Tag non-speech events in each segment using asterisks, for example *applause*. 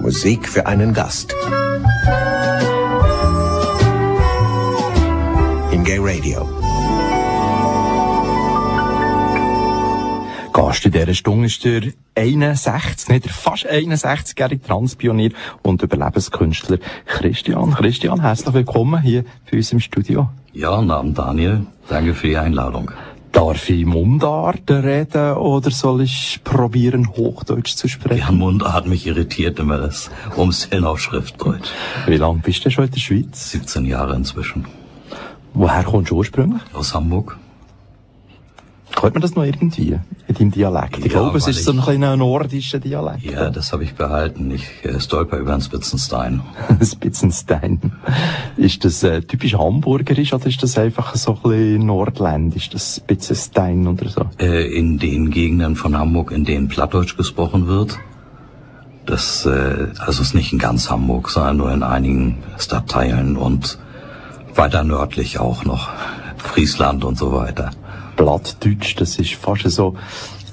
Musik für einen Gast. Im Gay Radio. Gast in dieser Stunde ist der 61, nicht der fast 61-jährige Transpionier und Überlebenskünstler Christian. Christian, herzlich willkommen hier bei uns im Studio. Ja, Namen Daniel. Danke für die Einladung. Darf ich Mundart reden oder soll ich probieren, Hochdeutsch zu sprechen? Ja, Mundart mich irritiert immer das Umstellen auf Schriftdeutsch. Wie lange bist du schon in der Schweiz? 17 Jahre inzwischen. Woher kommst du ursprünglich? Aus Hamburg. Hört man das noch irgendwie in deinem Dialekt? Ich Ja, glaube, es ist so ein kleiner nordischer Dialekt. Ja, das habe ich behalten. Ich äh, stolper über den Spitzenstein. *laughs* Spitzenstein. Ist das äh, typisch hamburgerisch oder ist das einfach so ein bisschen nordländisch, das Spitzenstein oder so? Äh, in den Gegenden von Hamburg, in denen Plattdeutsch gesprochen wird. Das äh, also ist nicht in ganz Hamburg, sondern nur in einigen Stadtteilen und weiter nördlich auch noch. Friesland und so weiter. Plattdeutsch, das ist fast so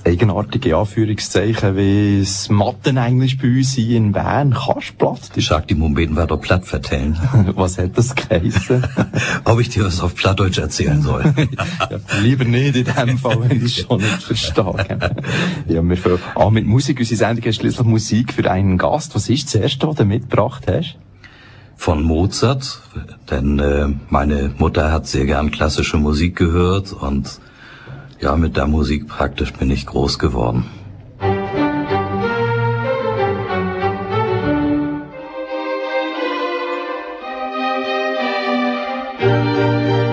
eigenartige Anführungszeichen wie das Mattenenglisch bei uns hier in Bern. Kannst du Plattdeutsch? Ich sag die Mumbeten weiter platt vertellen. *laughs* Was hat das geheissen? *laughs* Ob ich dir was auf Plattdeutsch erzählen soll. *laughs* ja, lieber nicht in dem Fall, wenn ich es schon nicht verstehe. ja, wir fangen an mit Musik. Unsere Sendung ist schließlich Musik für einen Gast. Was ist das erste, was du mitgebracht hast? von Mozart, denn äh, meine Mutter hat sehr gern klassische Musik gehört und ja, mit der Musik praktisch bin ich groß geworden. wunderschöne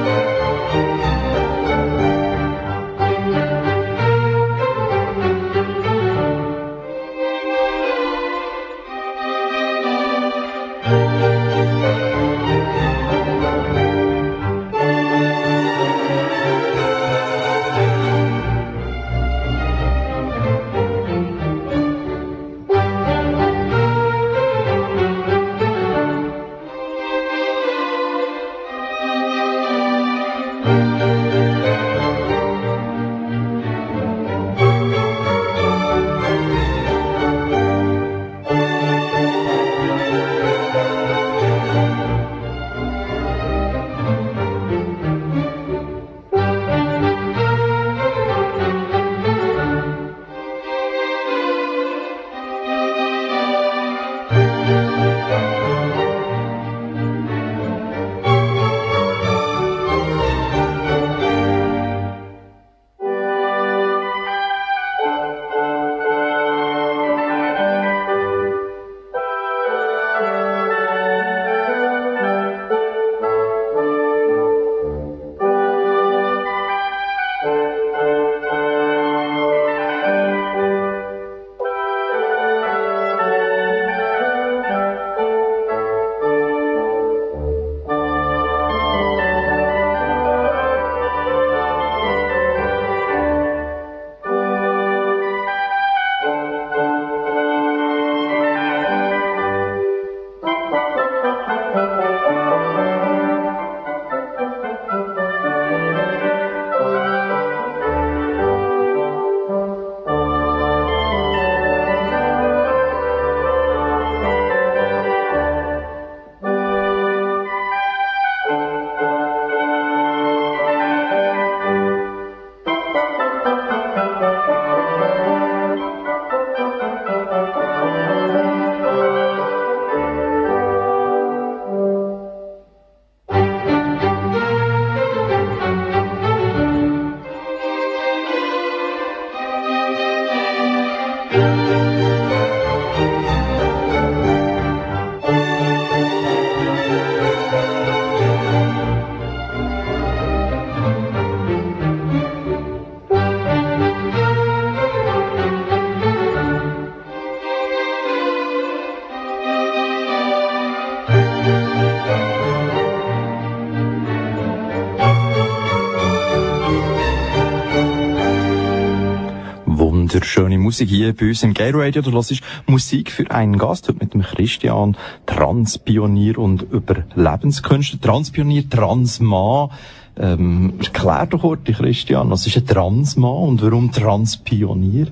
Musik hier bei uns im Gay Radio. Du hörst Musik für einen Gast, heute mit dem Christian, Transpionier und Überlebenskünstler. Transpionier, Transmann. Ähm, erklär doch kurz, Christian, was ist ein Transmann und warum Transpionier?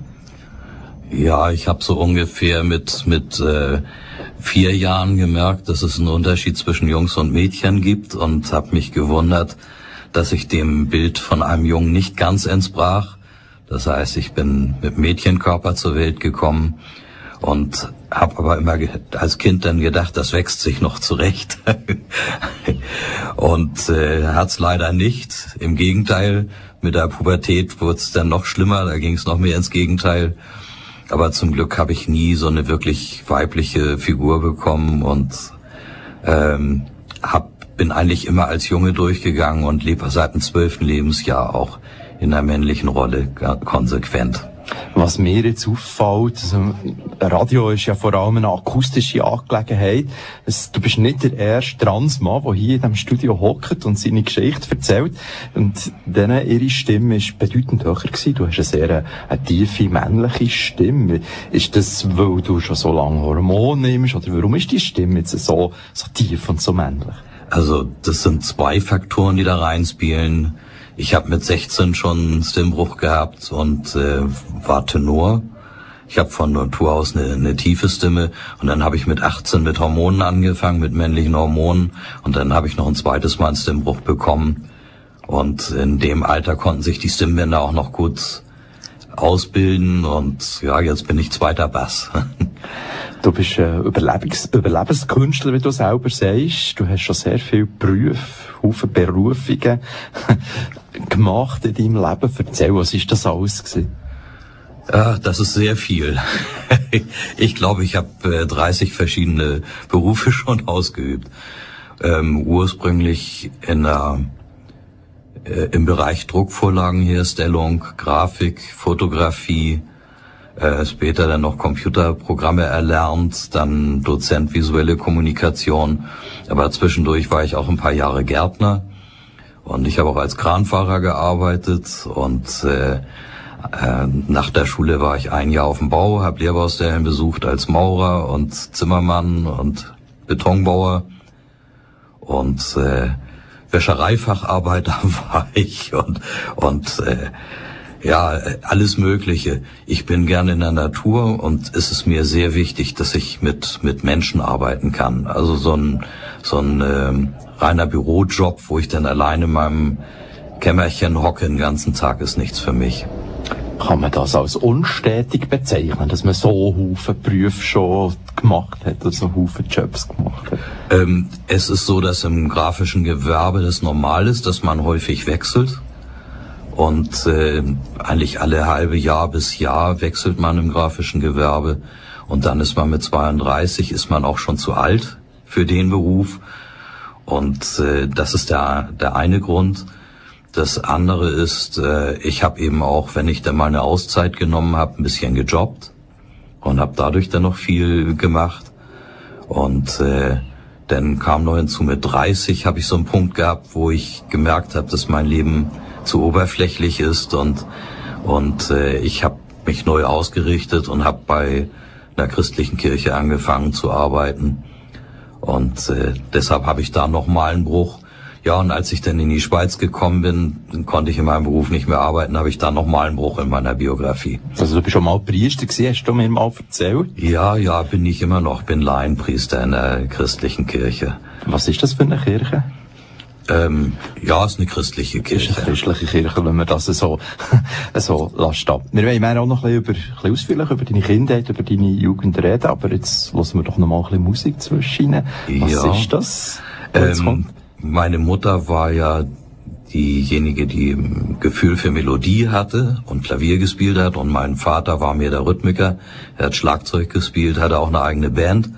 Ja, ich habe so ungefähr mit mit äh, vier Jahren gemerkt, dass es einen Unterschied zwischen Jungs und Mädchen gibt und habe mich gewundert, dass ich dem Bild von einem Jungen nicht ganz entsprach. Das heißt, ich bin mit Mädchenkörper zur Welt gekommen und habe aber immer als Kind dann gedacht, das wächst sich noch zurecht. *laughs* und äh, hat's leider nicht. Im Gegenteil, mit der Pubertät wurde es dann noch schlimmer, da ging es noch mehr ins Gegenteil. Aber zum Glück habe ich nie so eine wirklich weibliche Figur bekommen und ähm, hab, bin eigentlich immer als Junge durchgegangen und lebe seit dem zwölften Lebensjahr auch in der männlichen Rolle konsequent. Was mir jetzt auffällt, also Radio ist ja vor allem eine akustische Angelegenheit. Es, du bist nicht der erste Transmann, der hier in diesem Studio hockt und seine Geschichte erzählt. Und denen, ihre Stimme ist bedeutend höher gewesen. Du hast eine sehr eine tiefe männliche Stimme. Ist das, weil du schon so lange Hormone nimmst? Oder warum ist die Stimme jetzt so, so tief und so männlich? Also, das sind zwei Faktoren, die da reinspielen. Ich habe mit 16 schon Stimmbruch gehabt und äh, war Tenor. Ich habe von Natur aus eine, eine tiefe Stimme und dann habe ich mit 18 mit Hormonen angefangen, mit männlichen Hormonen und dann habe ich noch ein zweites Mal einen Stimmbruch bekommen. Und in dem Alter konnten sich die Stimmbänder auch noch gut ausbilden und ja, jetzt bin ich zweiter Bass. *laughs* Du bist äh, Überlebens Überlebenskünstler, wie du selber sagst. Du hast schon sehr viele Berufe, Haufen Berufungen *laughs* gemacht in deinem Leben. Erzähl, was ist das alles gewesen? Ja, das ist sehr viel. *laughs* ich glaube, ich habe äh, 30 verschiedene Berufe schon ausgeübt. Ähm, ursprünglich in der, äh, im Bereich Druckvorlagenherstellung, Grafik, Fotografie, äh, später dann noch Computerprogramme erlernt, dann Dozent visuelle Kommunikation. Aber zwischendurch war ich auch ein paar Jahre Gärtner. Und ich habe auch als Kranfahrer gearbeitet. Und äh, äh, nach der Schule war ich ein Jahr auf dem Bau, habe Lehrbaustellen besucht als Maurer und Zimmermann und Betonbauer. Und äh, Wäschereifacharbeiter *laughs* war ich und und äh, ja, alles Mögliche. Ich bin gerne in der Natur und es ist mir sehr wichtig, dass ich mit, mit Menschen arbeiten kann. Also so ein, so ein ähm, reiner Bürojob, wo ich dann alleine in meinem Kämmerchen hocke den ganzen Tag, ist nichts für mich. Kann man das als unstetig bezeichnen, dass man so Haufen Berufe schon gemacht hat, also Haufen Jobs gemacht hat? Ähm, es ist so, dass im grafischen Gewerbe das normal ist, dass man häufig wechselt. Und äh, eigentlich alle halbe Jahr bis Jahr wechselt man im grafischen Gewerbe. Und dann ist man mit 32, ist man auch schon zu alt für den Beruf. Und äh, das ist der, der eine Grund. Das andere ist, äh, ich habe eben auch, wenn ich dann mal eine Auszeit genommen habe, ein bisschen gejobbt und habe dadurch dann noch viel gemacht. Und äh, dann kam noch hinzu, mit 30 habe ich so einen Punkt gehabt, wo ich gemerkt habe, dass mein Leben zu oberflächlich ist und und äh, ich habe mich neu ausgerichtet und habe bei einer christlichen Kirche angefangen zu arbeiten und äh, deshalb habe ich da noch mal einen Bruch. Ja, und als ich dann in die Schweiz gekommen bin, konnte ich in meinem Beruf nicht mehr arbeiten, habe ich da noch mal einen Bruch in meiner Biografie. Also du bist schon mal Priester gewesen, hast du mir mal erzählt? Ja, ja, bin ich immer noch, bin Laienpriester in der christlichen Kirche. Was ist das für eine Kirche? Ähm, ja, es ist eine christliche Kirche. Ist eine christliche Kirche, wenn man das so, *laughs* so lässt ab. Wir wollen auch noch ein bisschen, über, ein bisschen ausführlich über deine Kindheit, über deine Jugend reden, aber jetzt lassen wir doch noch mal ein bisschen Musik zwischen. Was ja. ist das? Ähm, meine Mutter war ja diejenige, die Gefühl für Melodie hatte und Klavier gespielt hat und mein Vater war mir der Rhythmiker. Er hat Schlagzeug gespielt, hatte auch eine eigene Band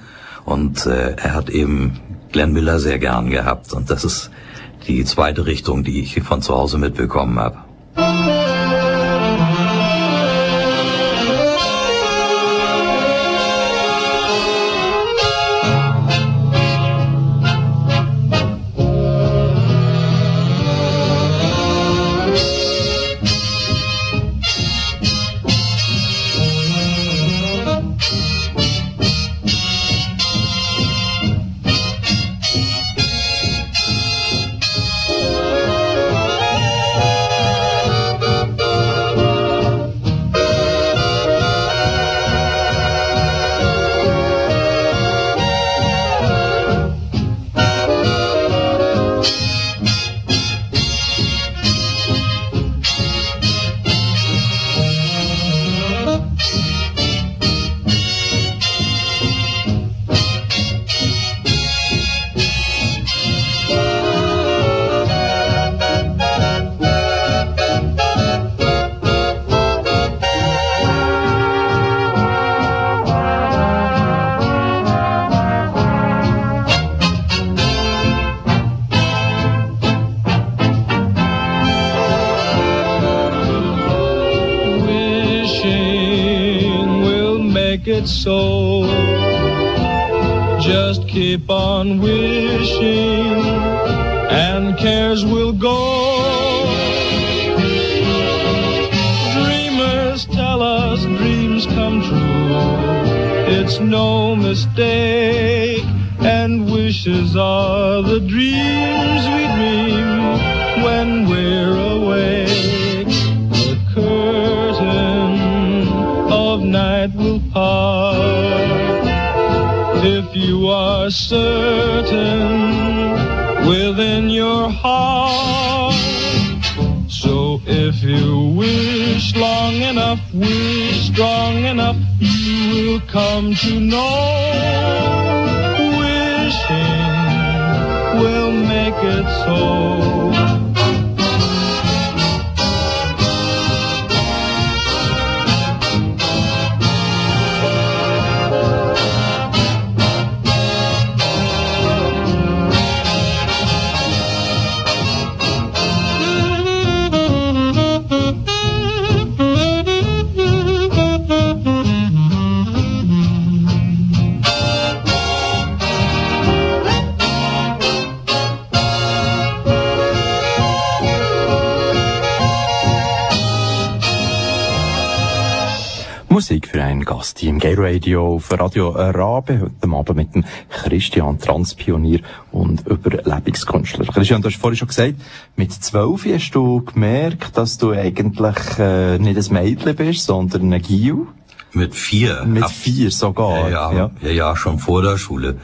und äh, er hat eben Glenn Miller sehr gern gehabt und das ist die zweite Richtung, die ich von zu Hause mitbekommen habe. Part if you are certain within your heart. So if you wish long enough, wish strong enough, you will come to know Wishing will make it so. Für einen Gast hier im Gay Radio auf Radio Rabe, heute Abend mit dem Christian Transpionier und Überlebungskünstler. Christian, du hast vorhin schon gesagt, mit zwölf hast du gemerkt, dass du eigentlich äh, nicht ein Mädchen bist, sondern ein Gil. Mit vier. Mit Hab, vier sogar. Ja ja, ja, ja, schon vor der Schule.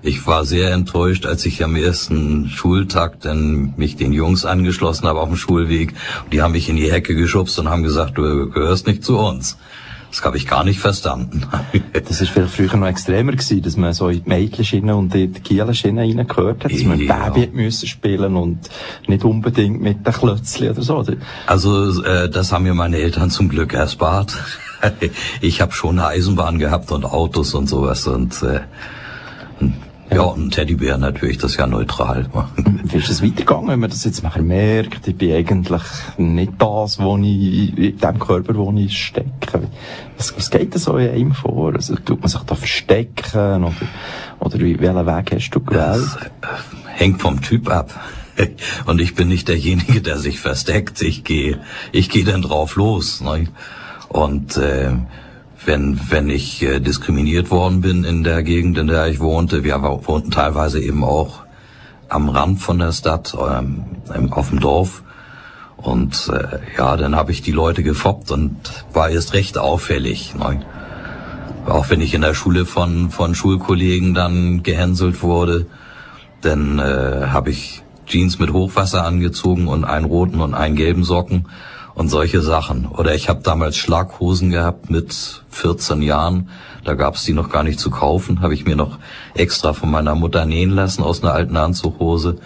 Ich war sehr enttäuscht, als ich am ersten Schultag dann mich den Jungs angeschlossen habe auf dem Schulweg. Die haben mich in die Hecke geschubst und haben gesagt, du gehörst nicht zu uns. Das habe ich gar nicht verstanden. *laughs* das ist vielleicht früher noch extremer gewesen, dass man so in die Mädchenschiene und in die Gielenschiene reingehört hat, dass man ja. Baby müssen spielen und nicht unbedingt mit den Klötzchen oder so. Also äh, das haben mir meine Eltern zum Glück erspart. *laughs* ich habe schon eine Eisenbahn gehabt und Autos und sowas und äh, ja, und Teddybär natürlich, das ja neutral. Wie ist es weitergegangen, wenn man das jetzt nachher merkt, ich bin eigentlich nicht das, wo ich, in dem Körper, wo ich stecke? Was, was geht da so in einem vor? Also, tut man sich da verstecken? Oder, oder wie, welchen Weg hast du gewählt? Das äh, hängt vom Typ ab. *laughs* Und ich bin nicht derjenige, der sich versteckt. Ich gehe, ich gehe dann drauf los. Ne? Und äh, wenn, wenn ich äh, diskriminiert worden bin in der Gegend, in der ich wohnte. Wir wohnten teilweise eben auch am Rand von der Stadt, ähm, auf dem Dorf. Und äh, ja, dann habe ich die Leute gefoppt und war erst recht auffällig. Ne? Auch wenn ich in der Schule von, von Schulkollegen dann gehänselt wurde, dann äh, habe ich Jeans mit Hochwasser angezogen und einen roten und einen gelben Socken und solche Sachen. Oder ich habe damals Schlaghosen gehabt mit 14 Jahren. Da gab es die noch gar nicht zu kaufen. Habe ich mir noch extra von meiner Mutter nähen lassen aus einer alten Anzughose.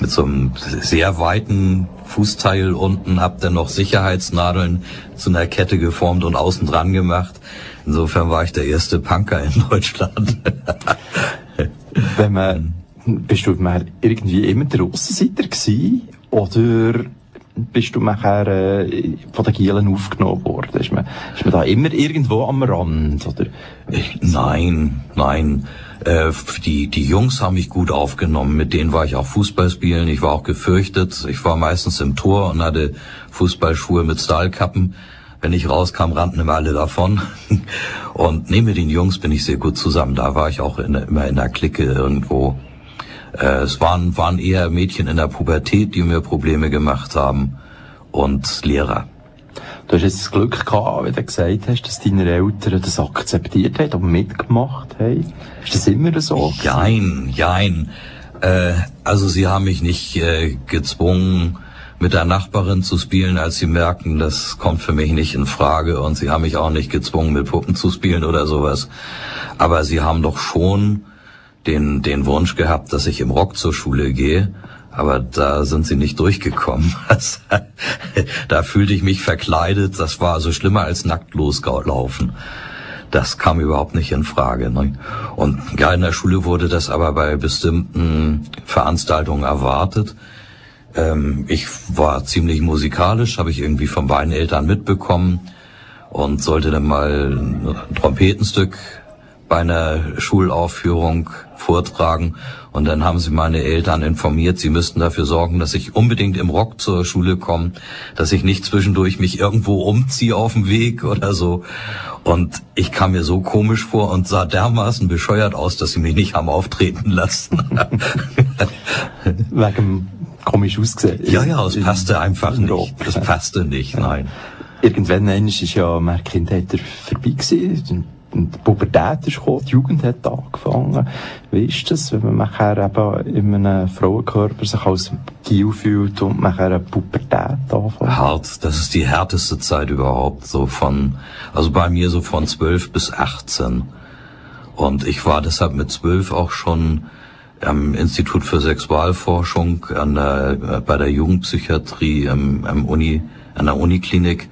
Mit so einem sehr weiten Fußteil unten. Hab dann noch Sicherheitsnadeln zu einer Kette geformt und außen dran gemacht. Insofern war ich der erste Punker in *laughs* Deutschland. Wenn man, bist du mal irgendwie immer der Aussenseiter gewesen? Oder bist du nachher äh, von den Gielen aufgenommen worden? Ist man, ist man da immer irgendwo am Rand? Oder? Nein, nein. Äh, die, die Jungs haben mich gut aufgenommen. Mit denen war ich auch Fußball spielen. Ich war auch gefürchtet. Ich war meistens im Tor und hatte Fußballschuhe mit Stahlkappen. Wenn ich rauskam, rannten immer alle davon. *laughs* Und neben den Jungs bin ich sehr gut zusammen. Da war ich auch in, immer in der Clique irgendwo. Äh, es waren, waren eher Mädchen in der Pubertät, die mir Probleme gemacht haben und Lehrer. Du hast jetzt das Glück gehabt, wie du gesagt hast, dass deine Eltern das akzeptiert haben und mitgemacht haben. Ist das immer so? Jein, jein. Äh, also sie haben mich nicht äh, gezwungen, mit der Nachbarin zu spielen, als sie merken, das kommt für mich nicht in Frage und sie haben mich auch nicht gezwungen, mit Puppen zu spielen oder sowas. Aber sie haben doch schon den, den Wunsch gehabt, dass ich im Rock zur Schule gehe. Aber da sind sie nicht durchgekommen. *laughs* da fühlte ich mich verkleidet. Das war also schlimmer als nackt loslaufen. Das kam überhaupt nicht in Frage. Ne? Und ja, in der Schule wurde das aber bei bestimmten Veranstaltungen erwartet. Ähm, ich war ziemlich musikalisch, habe ich irgendwie von beiden Eltern mitbekommen. und sollte dann mal ein Trompetenstück bei einer Schulaufführung vortragen. Und dann haben sie meine Eltern informiert, sie müssten dafür sorgen, dass ich unbedingt im Rock zur Schule komme, dass ich nicht zwischendurch mich irgendwo umziehe auf dem Weg oder so. Und ich kam mir so komisch vor und sah dermaßen bescheuert aus, dass sie mich nicht haben auftreten lassen. *laughs* Wegen komisch ausgesehen. ja, ja, es passte einfach nicht. Es passte nicht, nein. Irgendwann ist ja meine Kindheit vorbei gewesen. Die Pubertät ist gekommen, die Jugend hat angefangen. Wie ist das, wenn man nachher eben in einem Frauenkörper sich als Gil fühlt und nachher eine Pubertät anfängt? Hart, das ist die härteste Zeit überhaupt, so von, also bei mir so von 12 bis 18. Und ich war deshalb mit 12 auch schon am Institut für Sexualforschung an der, bei der Jugendpsychiatrie am, am Uni, an der Uniklinik,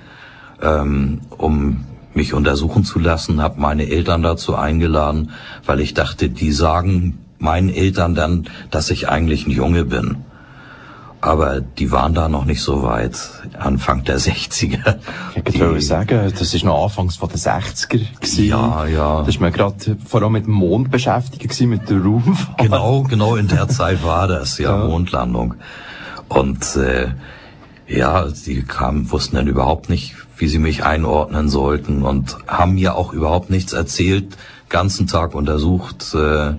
ähm, um mich untersuchen zu lassen, habe meine Eltern dazu eingeladen, weil ich dachte, die sagen meinen Eltern dann, dass ich eigentlich ein Junge bin. Aber die waren da noch nicht so weit, Anfang der *laughs* 60er. Ich würde sagen, das ist noch Anfangs von den 60er gewesen. Ja, ja. Da ist man gerade vor allem mit dem Mond beschäftigt gewesen, mit der Raumfahrt. Genau, genau in der Zeit war das, ja, *laughs* Ja. Mondlandung. Und äh, ja, die kamen, wussten dann überhaupt nicht, wie sie mich einordnen sollten und haben mir auch überhaupt nichts erzählt, ganzen Tag untersucht, äh,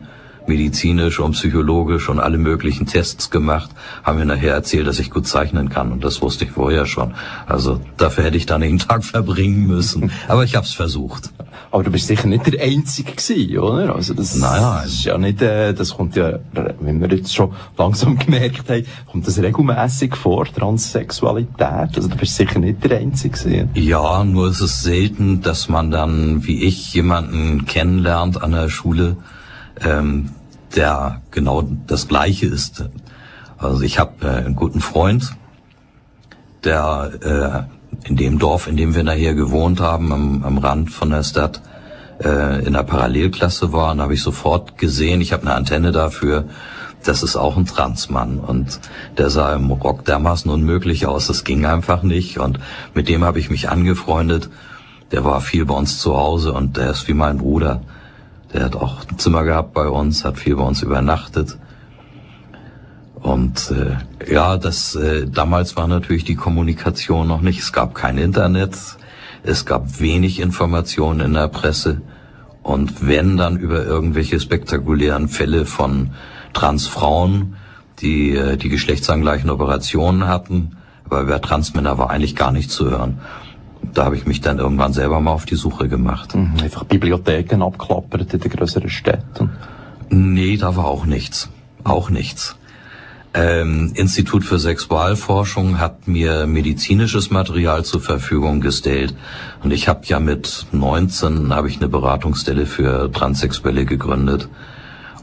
medizinisch und psychologisch und alle möglichen Tests gemacht, haben mir nachher erzählt, dass ich gut zeichnen kann und das wusste ich vorher schon. Also dafür hätte ich da nicht einen Tag *laughs* verbringen müssen, aber ich habe es versucht. Aber du bist sicher nicht der Einzige gewesen, oder? Also das, nein. das ist ja nicht, äh, das kommt ja, wenn wir jetzt schon langsam *laughs* gemerkt haben, kommt das regelmäßig vor, Transsexualität. Also du bist sicher nicht der Einzige gewesen. Ja, nur ist es selten, dass man dann, wie ich, jemanden kennenlernt an der Schule, ähm, der genau das Gleiche ist. Also ich habe äh, einen guten Freund, der äh, in dem Dorf, in dem wir nachher gewohnt haben, am, am Rand von der Stadt, äh, in der Parallelklasse war. Und habe ich sofort gesehen, ich habe eine Antenne dafür, das ist auch ein Transmann. Und der sah im Rock dermaßen unmöglich aus, das ging einfach nicht. Und mit dem habe ich mich angefreundet. Der war viel bei uns zu Hause und der ist wie mein Bruder. Der hat auch ein Zimmer gehabt bei uns, hat viel bei uns übernachtet. Und äh, ja, das äh, damals war natürlich die Kommunikation noch nicht. Es gab kein Internet, es gab wenig Informationen in der Presse und wenn dann über irgendwelche spektakulären Fälle von Transfrauen, die äh, die geschlechtsangleichen Operationen hatten, aber über Transmänner war eigentlich gar nicht zu hören. Da habe ich mich dann irgendwann selber mal auf die Suche gemacht. Mhm. Einfach Bibliotheken abklappert in den grösseren Städten. Nee, da war auch nichts. Auch nichts. Ähm, Institut für Sexualforschung hat mir medizinisches Material zur Verfügung gestellt und ich habe ja mit 19 habe ich eine Beratungsstelle für Transsexuelle gegründet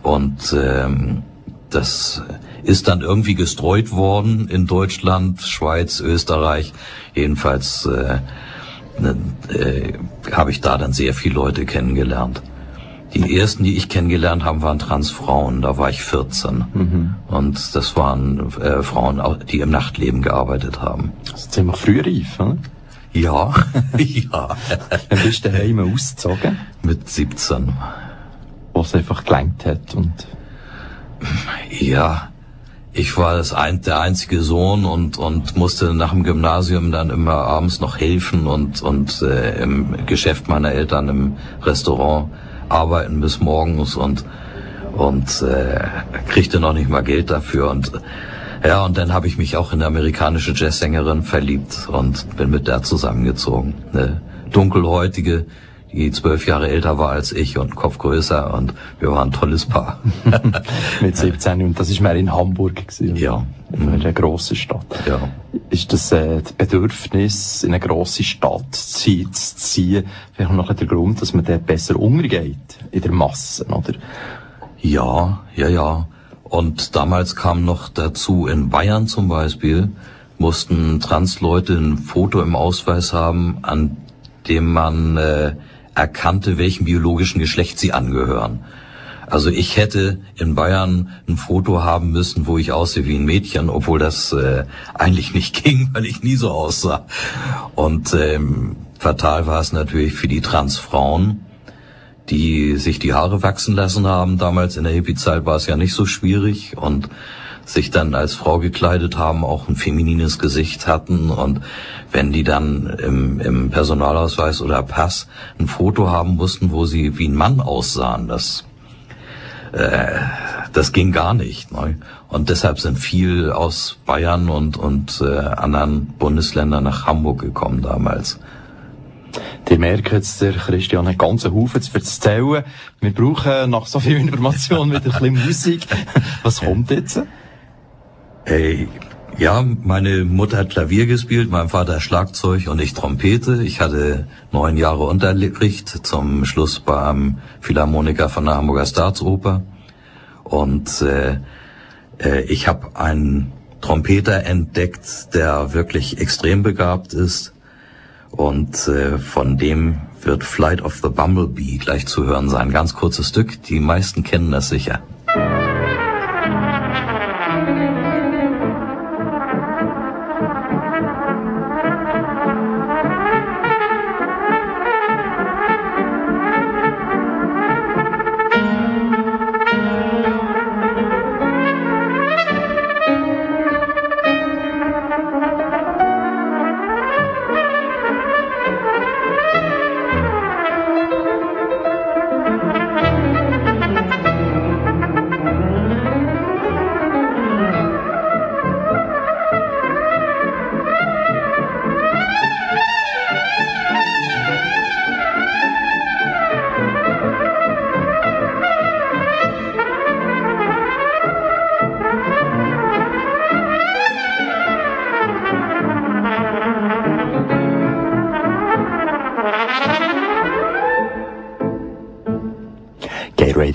und ähm, das ist dann irgendwie gestreut worden in Deutschland, Schweiz, Österreich. Jedenfalls äh, ne, äh, habe ich da dann sehr viele Leute kennengelernt. Die ersten, die ich kennengelernt habe, waren Transfrauen. Da war ich 14. Und das waren äh, Frauen, au- die im Nachtleben gearbeitet haben. Also ziemlich früh reif, oder? Ja, *laughs* ja. Dann bist du daheim ausgezogen, Mit 17. wo es einfach gelangt hat und Ja, ich war das ein, der einzige Sohn und, und musste nach dem Gymnasium dann immer abends noch helfen und, und äh, im Geschäft meiner Eltern im Restaurant arbeiten bis morgens und, und äh, kriegte noch nicht mal Geld dafür. Und ja, und dann habe ich mich auch in eine amerikanische Jazzsängerin verliebt und bin mit der zusammengezogen. Eine dunkelhäutige, die zwölf Jahre älter war als ich und Kopf größer und wir waren ein tolles Paar. *laughs* mit 17 und das ist mehr in Hamburg gewesen. Ja. In einer grossen Stadt. ja. Ist das äh, das Bedürfnis, in eine grosse Stadt zu ziehen, vielleicht noch der Grund, dass man dort besser umgeht in der Masse, oder? Ja, ja, ja. Und damals kam noch dazu, in Bayern zum Beispiel, mussten Transleute ein Foto im Ausweis haben, an dem man äh, erkannte, welchem biologischen Geschlecht sie angehören. Also ich hätte in Bayern ein Foto haben müssen, wo ich aussehe wie ein Mädchen, obwohl das äh, eigentlich nicht *laughs* ging, weil ich nie so aussah. Und ähm, fatal war es natürlich für die Transfrauen, die sich die Haare wachsen lassen haben. Damals in der Hippie-Zeit war es ja nicht so schwierig und sich dann als Frau gekleidet haben, auch ein feminines Gesicht hatten und wenn die dann im, im Personalausweis oder Pass ein Foto haben mussten, wo sie wie ein Mann aussahen, das äh, das ging gar nicht. Ne? Und deshalb sind viel aus Bayern und, und äh, anderen Bundesländern nach Hamburg gekommen damals. Die merken jetzt, der Christian einen ganzen Haufen zu erzählen. Wir brauchen nach so viel Information wieder ein bisschen Musik. Was kommt jetzt? Hey, ja, meine Mutter hat Klavier gespielt, mein Vater Schlagzeug und ich Trompete. Ich hatte neun Jahre Unterricht zum Schluss beim Philharmoniker von der Hamburger Staatsoper. Und äh, äh, ich habe einen Trompeter entdeckt, der wirklich extrem begabt ist. Und äh, von dem wird Flight of the Bumblebee gleich zu hören sein. Ganz kurzes Stück. Die meisten kennen das sicher.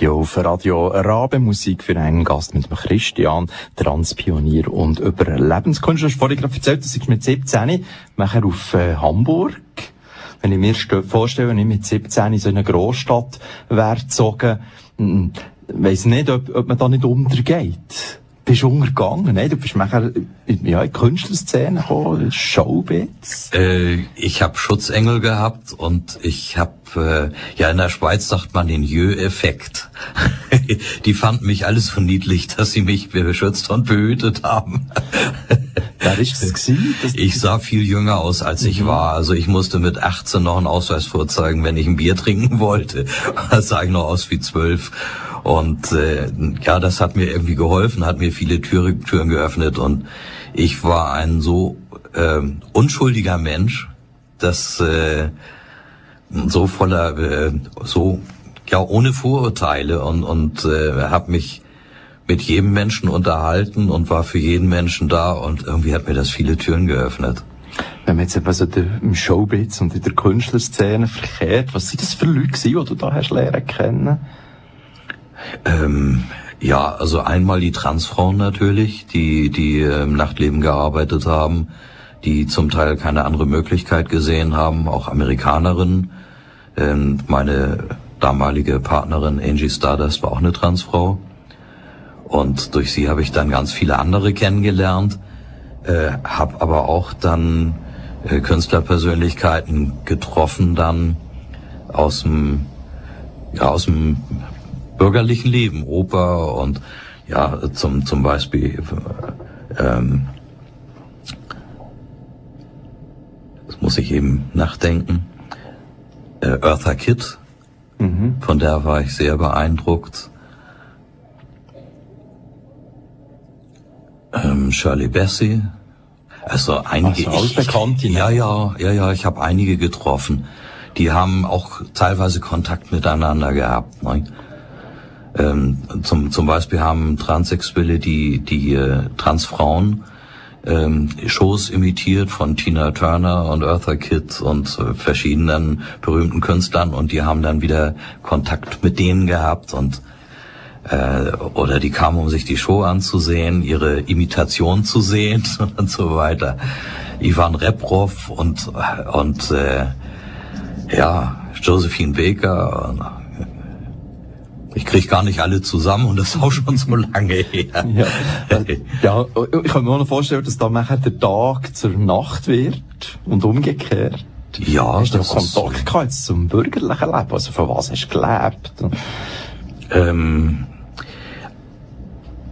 Radio auf Radio Rabe Musik für einen Gast mit Christian, Transpionier und Überlebenskünstler. Du hast vorhin gerade erzählt, dass ich mit 17 nachher auf äh, Hamburg wenn ich mir vorstelle, wenn ich mit 17 in so eine Großstadt wäre gezogen, weiss nicht, ob, ob man da nicht untergeht bist untergegangen, ne? Du bist nachher ja, in Künstlerszene gekommen, Showbiz. Äh, ich habe Schutzengel gehabt und ich habe, äh, ja in der Schweiz sagt man den Jö-Effekt. *laughs* Die fanden mich alles so niedlich, dass sie mich beschützt und behütet haben. Gewesen? Das ich sah viel jünger aus, als ich mhm. war. Also ich musste mit 18 noch einen Ausweis vorzeigen, wenn ich ein Bier trinken wollte. *laughs* Da sah ich noch aus wie zwölf. Und äh, ja, das hat mir irgendwie geholfen, hat mir viele Türe, Türen geöffnet und ich war ein so äh, unschuldiger Mensch, dass äh, so voller, äh, so ja ohne Vorurteile und und äh, habe mich mit jedem Menschen unterhalten und war für jeden Menschen da und irgendwie hat mir das viele Türen geöffnet. Wenn man jetzt eben so im Showbiz und in der Künstlerszene verkehrt, was sind das für Leute gewesen, die du da hast lernen kennen? Ähm, ja, also einmal die Transfrauen natürlich, die, die im Nachtleben gearbeitet haben, die zum Teil keine andere Möglichkeit gesehen haben, auch Amerikanerinnen. Ähm, meine damalige Partnerin Angie Stardust war auch eine Transfrau. Und durch sie habe ich dann ganz viele andere kennengelernt, äh, habe aber auch dann äh, Künstlerpersönlichkeiten getroffen dann aus dem ja, aus dem bürgerlichen Leben, Oper und ja, zum, zum Beispiel, ähm, das muss ich eben nachdenken, äh, Eartha Kitt, mhm. von der war ich sehr beeindruckt. Ähm, Shirley Bassey, also einige. Also ich, bekannt, ja, ja, ja, ja, ich habe einige getroffen. Die haben auch teilweise Kontakt miteinander gehabt. Ne? Ähm, zum, zum Beispiel haben Transsexuelle die, die äh, Transfrauen ähm, Shows imitiert von Tina Turner und Eartha Kitt und äh, verschiedenen berühmten Künstlern und die haben dann wieder Kontakt mit denen gehabt und äh, oder die kamen, um sich die Show anzusehen, ihre Imitation zu sehen *laughs* und so weiter. Ivan Reprov und und äh, ja Josephine Baker ich krieg gar nicht alle zusammen und das ist *laughs* auch schon so lange her. Ja, ja ich kann mir auch noch vorstellen, dass da nachher der Tag zur Nacht wird und umgekehrt. Ja, hast du das Kontakt ist- gehabt jetzt zum bürgerlichen Leben? Also von was hast du gelebt? Ähm,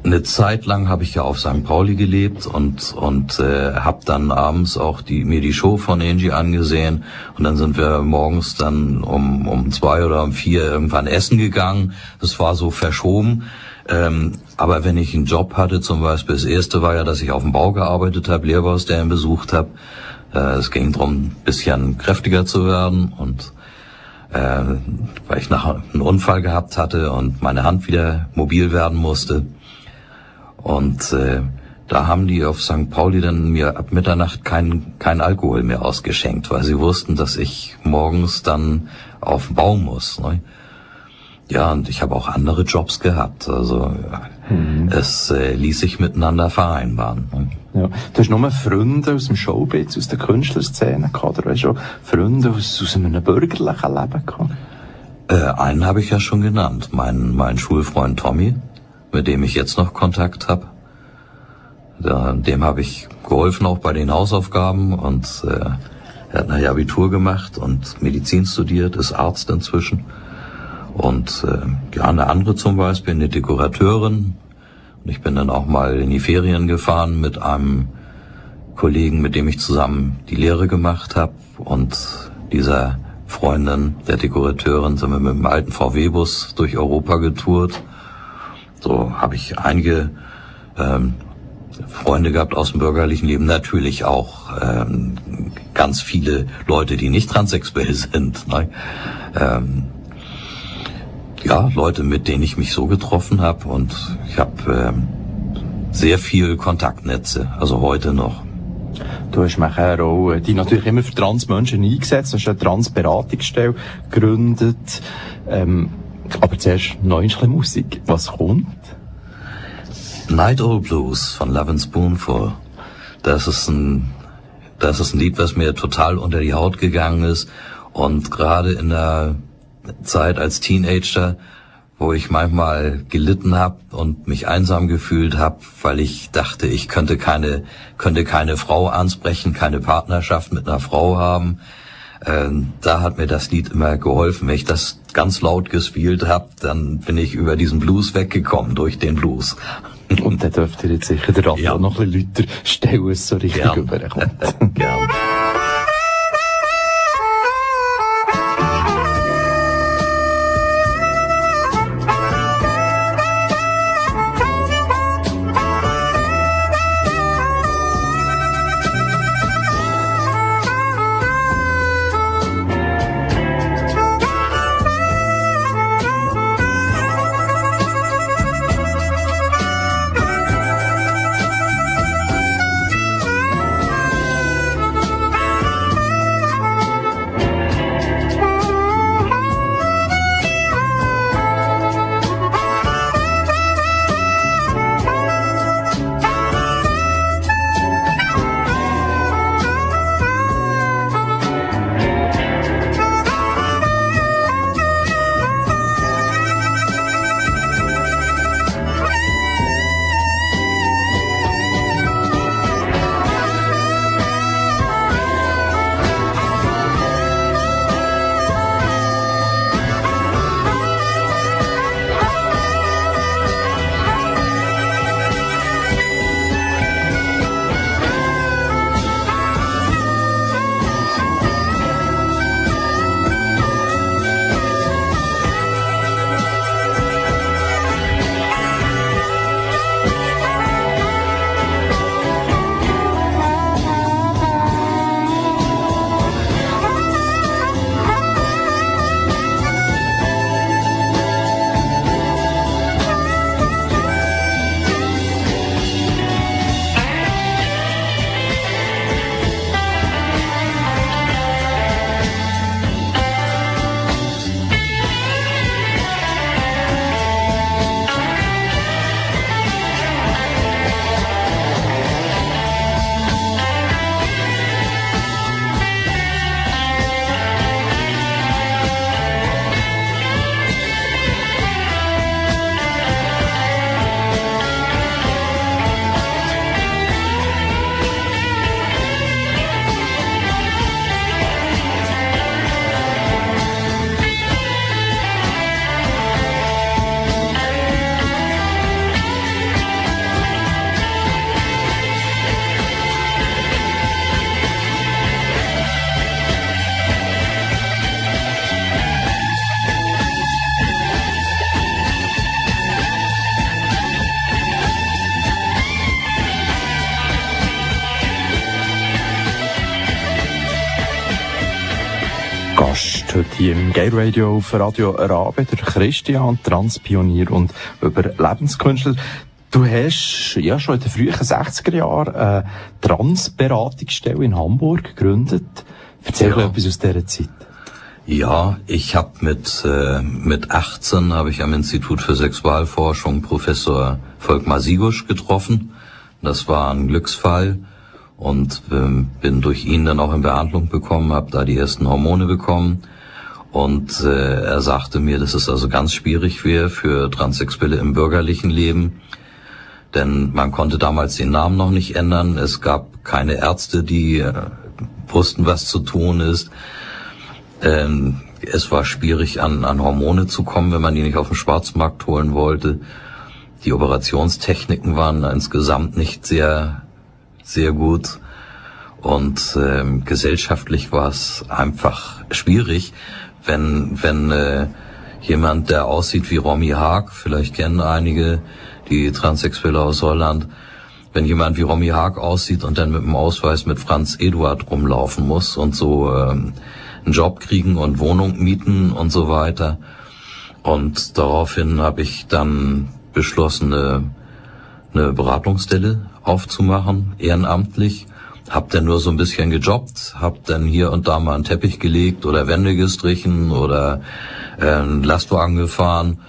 eine Zeit lang habe ich ja auf St. Pauli gelebt und und äh, habe dann abends auch die mir die Show von Angie angesehen und dann sind wir morgens dann um um zwei oder um vier irgendwann essen gegangen. Das war so verschoben. Ähm, aber wenn ich einen Job hatte, zum Beispiel das erste war ja, dass ich auf dem Bau gearbeitet habe, Lehrbaustellen besucht habe. Äh, es ging darum, ein bisschen kräftiger zu werden und äh, weil ich nachher einen Unfall gehabt hatte und meine Hand wieder mobil werden musste. Und äh, da haben die auf St. Pauli dann mir ab Mitternacht kein, kein Alkohol mehr ausgeschenkt, weil sie wussten, dass ich morgens dann auf den Bau muss. Ne? Ja, und ich habe auch andere Jobs gehabt. Also es äh, ließ sich miteinander vereinbaren. Ne? Ja. Du hast nur Freunde aus dem Showbiz, aus der Künstlerszene gehabt, oder hast du Freunde aus, aus einem bürgerlichen Leben gehabt? Äh, einen habe ich ja schon genannt, mein, mein Schulfreund Tommy, mit dem ich jetzt noch Kontakt habe. Dem habe ich geholfen auch bei den Hausaufgaben und äh, er hat nachher Abitur gemacht und Medizin studiert, ist Arzt inzwischen. Und äh, ja, eine andere zum Beispiel, eine Dekorateurin. Und ich bin dann auch mal in die Ferien gefahren mit einem Kollegen, mit dem ich zusammen die Lehre gemacht habe. Und dieser Freundin, der Dekorateurin, sind wir mit dem alten VW-Bus durch Europa getourt. So habe ich einige ähm, Freunde gehabt aus dem bürgerlichen Leben, natürlich auch ähm, ganz viele Leute, die nicht transsexuell *laughs* sind. Ne? Ähm, ja, Leute, mit denen ich mich so getroffen habe und ich habe ähm, sehr viel Kontaktnetze, also heute noch. Du hast nachher auch äh, dich natürlich immer für Transmenschen eingesetzt, hast eine Transberatungsstelle gegründet. Ähm, aber zuerst noch ein Musik. Was kommt? Night Owl Blues von Love and Spoonful. Das ist ein, das ist ein Lied, was mir total unter die Haut gegangen ist. Und gerade in der Zeit als Teenager, wo ich manchmal gelitten habe und mich einsam gefühlt habe, weil ich dachte, ich könnte keine, könnte keine Frau ansprechen, keine Partnerschaft mit einer Frau haben. Ähm, da hat mir das Lied immer geholfen. Wenn ich das ganz laut gespielt habe, dann bin ich über diesen Blues weggekommen durch den Blues. Und dann dürft ihr jetzt sicher der Radio Ja. noch ein bisschen lauter stellen, so richtig Gern. überkommt. *laughs* Gern. Radio auf Radio Arabe, der Christian, Transpionier und Überlebenskünstler. Du hast ja schon in den frühen 60er Jahren eine Transberatungsstelle in Hamburg gegründet. Erzähl ja. etwas aus dieser Zeit. Ja, ich habe mit äh, mit 18 habe ich am Institut für Sexualforschung Professor Volkmar Sigusch getroffen. Das war ein Glücksfall und äh, bin durch ihn dann auch in Behandlung bekommen, habe da die ersten Hormone bekommen und äh, er sagte mir, dass es also ganz schwierig wäre für Transsexuelle im bürgerlichen Leben, denn man konnte damals den Namen noch nicht ändern. Es gab keine Ärzte, die äh, wussten, was zu tun ist. Ähm, es war schwierig, an, an Hormone zu kommen, wenn man die nicht auf dem Schwarzmarkt holen wollte. Die Operationstechniken waren insgesamt nicht sehr, sehr gut. Und ähm, gesellschaftlich war es einfach schwierig, wenn, wenn äh, jemand, der aussieht wie Romy Haag, vielleicht kennen einige die Transsexuelle aus Holland, wenn jemand wie Romy Haag aussieht und dann mit dem Ausweis mit Franz Eduard rumlaufen muss und so ähm, einen Job kriegen und Wohnung mieten und so weiter. Und daraufhin habe ich dann beschlossen, eine, eine Beratungsstelle aufzumachen, ehrenamtlich hab dann nur so ein bisschen gejobbt, hab dann hier und da mal einen Teppich gelegt oder Wände gestrichen oder äh, einen Lastwagen gefahren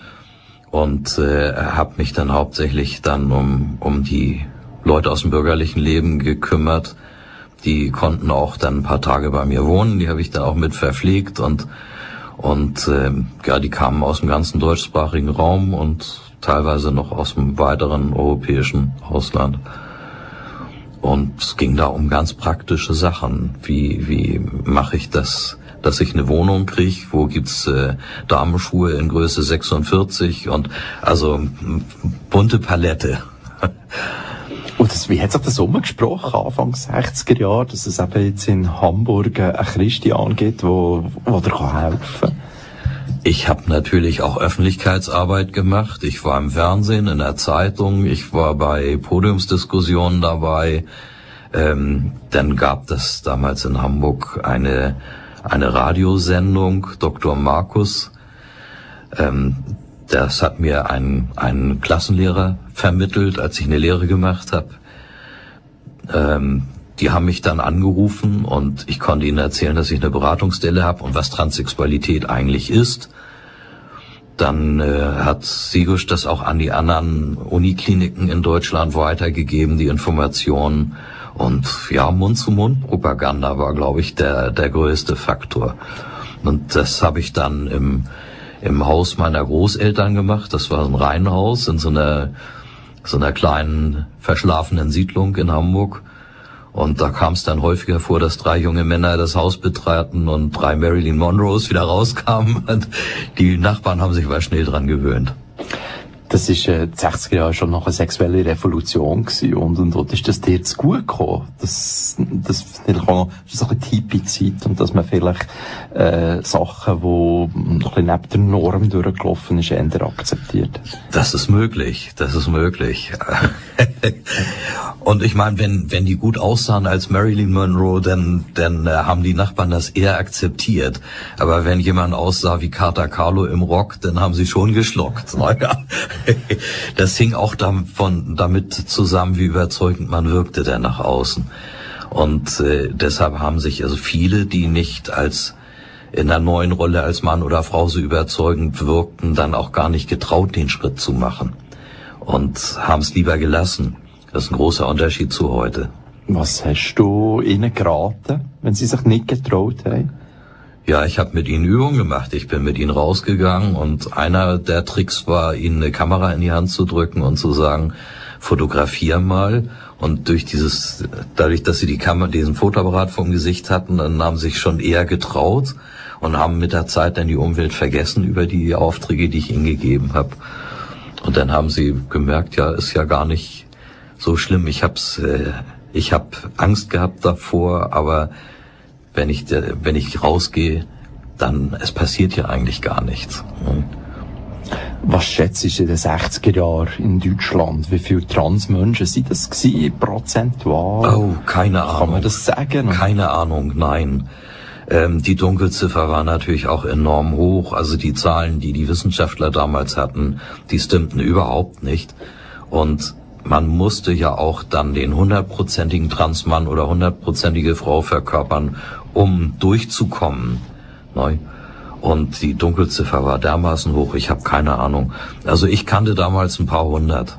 und äh, habe mich dann hauptsächlich dann um, um die Leute aus dem bürgerlichen Leben gekümmert. Die konnten auch dann ein paar Tage bei mir wohnen, die habe ich dann auch mit verpflegt und und äh, ja, die kamen aus dem ganzen deutschsprachigen Raum und teilweise noch aus dem weiteren europäischen Ausland. Und es ging da um ganz praktische Sachen. Wie, wie mache ich das, dass ich eine Wohnung kriege? Wo gibt's äh, Damenschuhe in Größe 46? Und also bunte Palette. Und das, wie hat sich das umgesprochen, Anfang 60er Jahre, dass es eben jetzt in Hamburg einen Christian gibt, wo, wo helfen kann? Ich habe natürlich auch Öffentlichkeitsarbeit gemacht. Ich war im Fernsehen, in der Zeitung, ich war bei Podiumsdiskussionen dabei. Ähm, dann gab es damals in Hamburg eine, eine Radiosendung, Dr. Markus. Ähm, das hat mir ein, ein Klassenlehrer vermittelt, als ich eine Lehre gemacht habe. Ähm, die haben mich dann angerufen und ich konnte ihnen erzählen, dass ich eine Beratungsstelle habe und was Transsexualität eigentlich ist. Dann äh, hat Sigusch das auch an die anderen Unikliniken in Deutschland weitergegeben, die Informationen. Und ja, Mund-zu-Mund-Propaganda war, glaube ich, der, der größte Faktor. Und das habe ich dann im, im Haus meiner Großeltern gemacht. Das war ein Reihenhaus in so einer, so einer kleinen verschlafenen Siedlung in Hamburg. Und da kam es dann häufiger vor, dass drei junge Männer das Haus betraten und drei Marilyn Monroes wieder rauskamen. Und *laughs* die Nachbarn haben sich mal schnell dran gewöhnt. Das ist äh, die 60er Jahre schon noch eine sexuelle Revolution gewesen und, und dort ist das dir zu gut gekommen. Das, das vielleicht auch noch, das ist eine Hippie-Zeit und dass man vielleicht äh, Sachen, wo noch ein neben der Norm durchgelaufen ist, eher akzeptiert. Das ist möglich, das ist möglich. und ich meine, wenn, wenn die gut aussahen als Marilyn Monroe, dann, dann äh, haben die Nachbarn das eher akzeptiert. Aber wenn jemand aussah wie Carter Carlo im Rock, dann haben sie schon geschluckt. Naja. *laughs* das hing auch davon, damit zusammen, wie überzeugend man wirkte der nach außen. Und äh, deshalb haben sich also viele, die nicht als in der neuen Rolle als Mann oder Frau so überzeugend wirkten, dann auch gar nicht getraut, den Schritt zu machen. Und haben es lieber gelassen. Das ist ein großer Unterschied zu heute. Was hast du ihnen geraten, wenn sie sich nicht getraut haben? Ja, ich habe mit ihnen Übungen gemacht. Ich bin mit ihnen rausgegangen und einer der Tricks war, ihnen eine Kamera in die Hand zu drücken und zu sagen, fotografier mal. Und durch dieses, dadurch, dass sie die Kamera, diesen Fotoapparat vom Gesicht hatten, dann haben sie sich schon eher getraut und haben mit der Zeit dann die Umwelt vergessen über die Aufträge, die ich ihnen gegeben habe. Und dann haben sie gemerkt, ja, ist ja gar nicht so schlimm. Ich hab's, äh, ich habe Angst gehabt davor, aber wenn ich, wenn ich rausgehe, dann, es passiert ja eigentlich gar nichts. Was schätzt du in den 60er Jahren in Deutschland? Wie viele Transmenschen sind das gewesen, prozentual? Oh, keine Ahnung. Kann man das sagen? Keine Ahnung, nein. Ähm, die Dunkelziffer war natürlich auch enorm hoch. Also die Zahlen, die die Wissenschaftler damals hatten, die stimmten überhaupt nicht. Und man musste ja auch dann den hundertprozentigen Transmann oder hundertprozentige Frau verkörpern, um durchzukommen. Neu. Und die Dunkelziffer war dermaßen hoch, ich habe keine Ahnung. Also ich kannte damals ein paar hundert.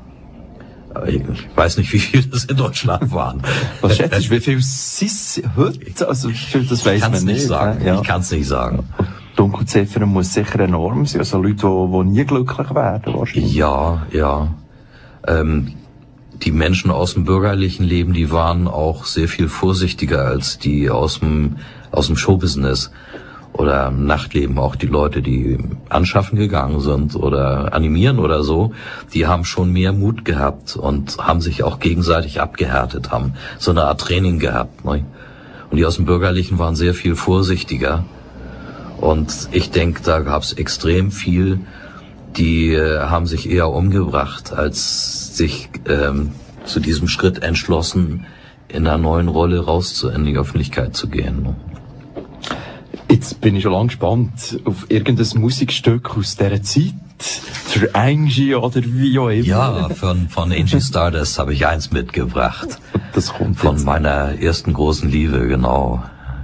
Ich weiß nicht, wie viele das in Deutschland waren. *laughs* Was schätzt du, wie viel sind heute? Also, wie viel, das weiß man nicht. nicht sagen. Ja. Ich kann es nicht sagen. Dunkelziffer muss sicher enorm sein. Also Leute, die, die nie glücklich werden, wahrscheinlich. Ja, ja. Ähm, die Menschen aus dem bürgerlichen Leben, die waren auch sehr viel vorsichtiger als die aus dem, aus dem Showbusiness oder im Nachtleben. Auch die Leute, die anschaffen gegangen sind oder animieren oder so, die haben schon mehr Mut gehabt und haben sich auch gegenseitig abgehärtet, haben so eine Art Training gehabt. Ne? Und die aus dem Bürgerlichen waren sehr viel vorsichtiger. Und ich denke, da gab es extrem viel, die äh, haben sich eher umgebracht, als sich ähm, zu diesem Schritt entschlossen, in einer neuen Rolle raus in die Öffentlichkeit zu gehen. Jetzt bin ich schon lange gespannt auf irgendein Musikstück aus dieser Zeit. Für Angie oder wie auch immer. Ja, von, von Angie Stardust habe ich eins mitgebracht. Das kommt Von jetzt. meiner ersten großen Liebe, genau.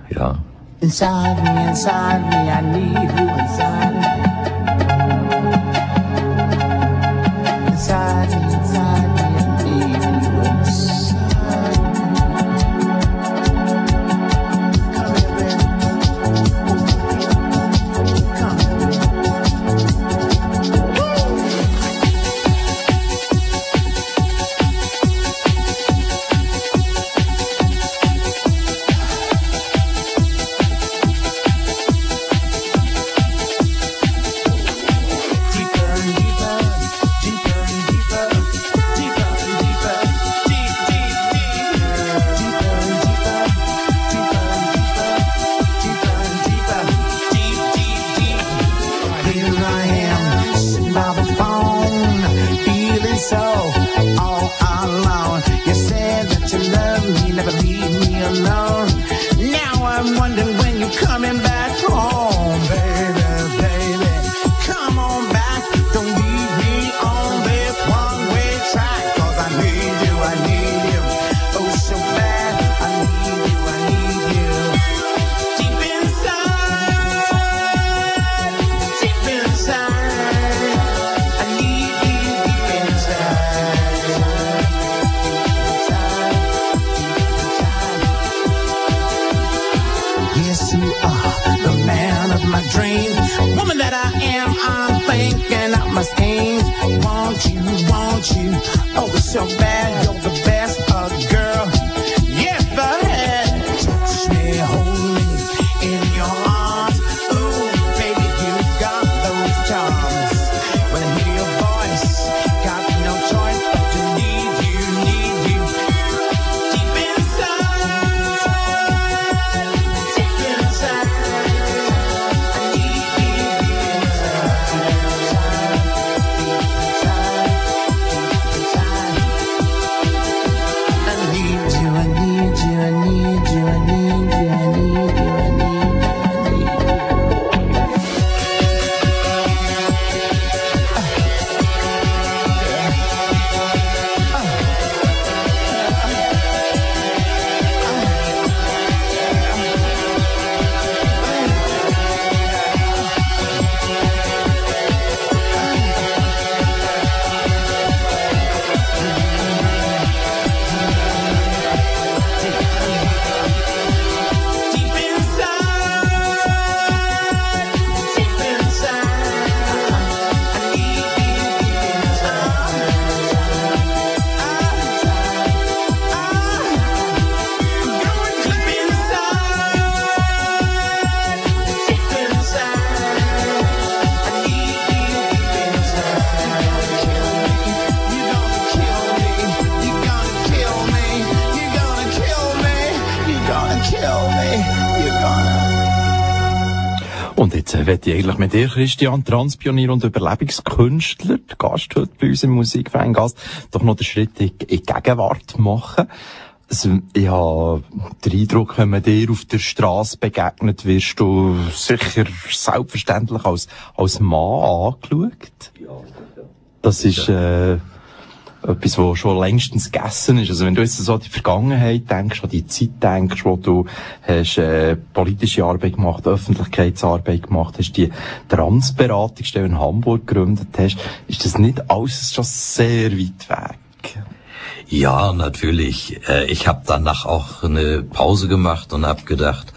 Ja. Inside me, inside me, I need you inside me. Möchte ich eigentlich mit dir, Christian, Transpionier und Überlebungskünstler, der Gast heute bei uns im Musikverein Gast, doch noch den Schritt in, in die Gegenwart machen. Also, ich habe den Eindruck, wenn man dir auf der Straße begegnet, wirst du sicher selbstverständlich als, als Mann angeschaut. Das ist äh, etwas, was schon längstens gegessen ist. Also wenn du jetzt so an die Vergangenheit denkst, an die Zeit denkst, wo du hast äh, politische Arbeit gemacht, Öffentlichkeitsarbeit gemacht hast, die Transberatungsstelle in Hamburg gegründet hast, ist das nicht alles schon sehr weit weg? Ja, natürlich. Äh, Ich habe danach auch eine Pause gemacht und habe gedacht,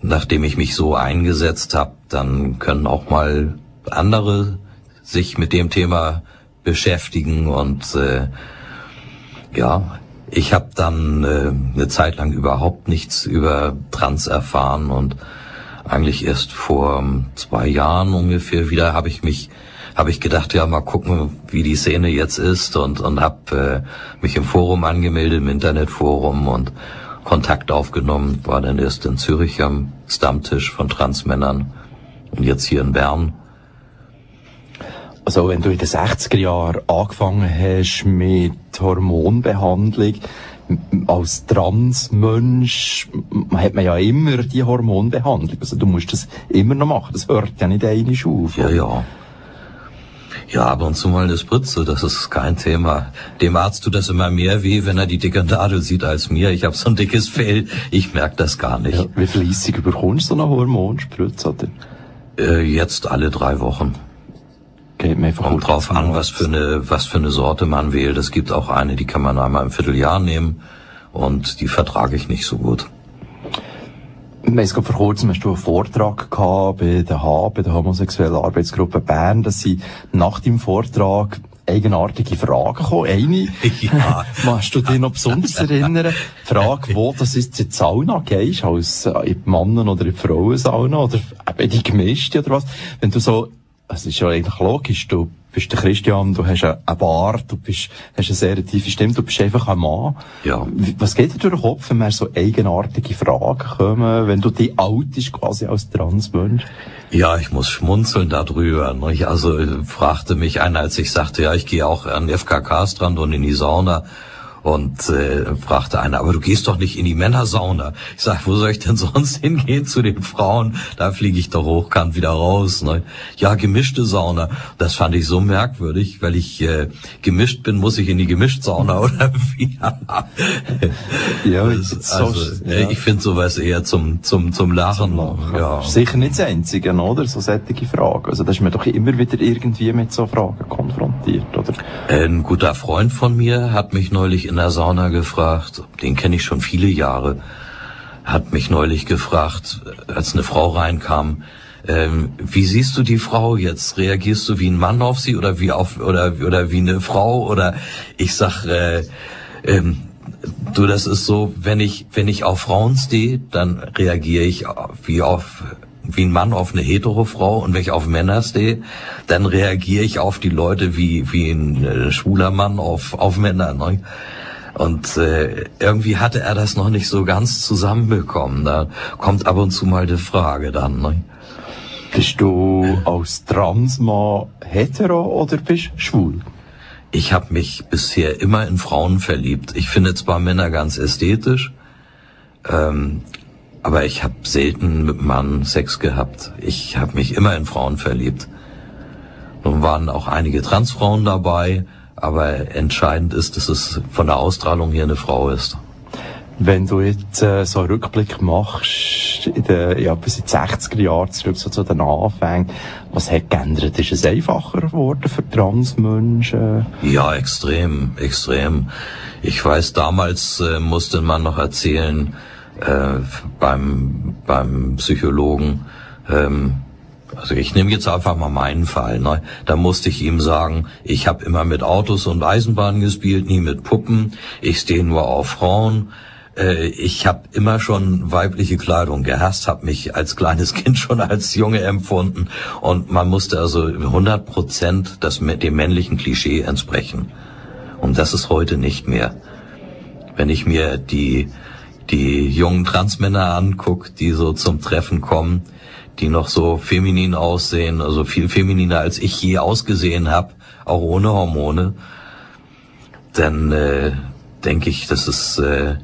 nachdem ich mich so eingesetzt habe, dann können auch mal andere sich mit dem Thema beschäftigen und äh, ja, ich habe dann äh, eine Zeit lang überhaupt nichts über Trans erfahren und eigentlich erst vor ähm, zwei Jahren ungefähr wieder habe ich mich habe ich gedacht, ja mal gucken, wie die Szene jetzt ist und und habe äh, mich im Forum angemeldet, im Internetforum und Kontakt aufgenommen, war dann erst in Zürich am Stammtisch von Transmännern und jetzt hier in Bern. Also wenn du in den 60er Jahren angefangen hast mit Hormonbehandlung, als Transmensch hat man ja immer die Hormonbehandlung. Also du musst das immer noch machen. Das hört ja nicht einmal auf. Ja, ja. Ja, ab und zu mal eine Spritze, das ist kein Thema. Dem Arzt tut das immer mehr weh, wenn er die dicke Nadel sieht als mir. Ich habe so ein dickes Fell, ich merk das gar nicht. Ja, wie fleissig bekommst du so eine Hormonspritze? Äh, jetzt alle drei Wochen. Geht mir einfach Kommt drauf an, was für eine, was für eine Sorte man wählt. Es gibt auch eine, die kann man einmal im Vierteljahr nehmen und die vertrage ich nicht so gut. Ich weiss, gerade vor kurzem hast du einen Vortrag gehabt bei der H, bei der homosexuellen Arbeitsgruppe Bern, dass sie nach dem Vortrag eigenartige Fragen kommen. Eine, *laughs* *laughs* Ja. magst du dich noch besonders erinnern? Die Frage, wo das ist die Sauna gehst, als in Mannen- oder in die Frauensauna, oder eben die gemischte oder was. Wenn du so, es ist ja eigentlich logisch, du bist der Christian, du hast einen Bart, du bist, hast eine sehr tiefe Stimme, du bist einfach ein Mann. Ja. Was geht dir durch den Kopf, wenn mir so eigenartige Fragen kommen, wenn du die outest quasi als Transmensch? Ja, ich muss schmunzeln darüber. Nicht? Also äh, fragte mich einer, als ich sagte, ja, ich gehe auch an FKK-Strand und in die Sauna. Und äh, fragte einer, aber du gehst doch nicht in die Männersauna. Ich sag, wo soll ich denn *laughs* sonst hingehen zu den Frauen? Da fliege ich doch hochkant wieder raus. Ne? Ja, gemischte Sauna. Das fand ich so merkwürdig, weil ich äh, gemischt bin, muss ich in die Gemischtsauna *laughs* oder wie? Ja, Das- jetzt also, so- äh, ja. ich finde sowas eher zum zum zum Lachen. Ja. Sicher nicht das Einzige, oder? So sättige Fragen. Also, da ist man doch immer wieder irgendwie mit so Fragen konfrontiert, oder? Ein guter Freund von mir hat mich neulich in der Sauna gefragt, den kenne ich schon viele Jahre, hat mich neulich gefragt, als eine Frau reinkam, ähm, wie siehst du die Frau jetzt? Reagierst du wie ein Mann auf sie oder wie auf oder oder wie eine Frau? Oder ich sag, äh, ähm, du, das ist so, wenn ich wenn ich auf Frauen stehe, dann reagiere ich wie auf wie ein Mann auf eine hetero Frau und wenn ich auf Männer stehe, dann reagiere ich auf die Leute wie wie ein äh, schwuler Mann auf auf Männer. Ne? Und äh, irgendwie hatte er das noch nicht so ganz zusammenbekommen. Da kommt ab und zu mal die Frage dann. Ne? Bist du als Transmann hetero oder bist schwul? Ich habe mich bisher immer in Frauen verliebt. Ich finde zwar Männer ganz ästhetisch, ähm, aber ich habe selten mit Mann Sex gehabt. Ich habe mich immer in Frauen verliebt. Nun waren auch einige Transfrauen dabei, aber entscheidend ist, dass es von der Ausstrahlung her eine Frau ist. Wenn du jetzt äh, so einen Rückblick machst, in den, ja, bis in die 60er Jahre zurück, so zu den Anfängen, was hat geändert? Ist es einfacher geworden für Transmenschen? Ja, extrem, extrem. Ich weiß, damals äh, musste man noch erzählen äh, beim beim Psychologen. Ähm, also ich nehme jetzt einfach mal meinen Fall. Ne? Da musste ich ihm sagen, ich habe immer mit Autos und Eisenbahnen gespielt, nie mit Puppen. Ich stehe nur auf Frauen. Äh, ich habe immer schon weibliche Kleidung gehasst, habe mich als kleines *laughs* Kind schon als Junge empfunden und man musste also 100 Prozent das mit dem männlichen Klischee entsprechen. Und das ist heute nicht mehr. Wenn ich mir die, die jungen Transmänner anguck, die so zum Treffen kommen, die noch so feminin aussehen, also viel femininer als ich je ausgesehen habe, auch ohne Hormone, dann äh, denke ich, dass es äh,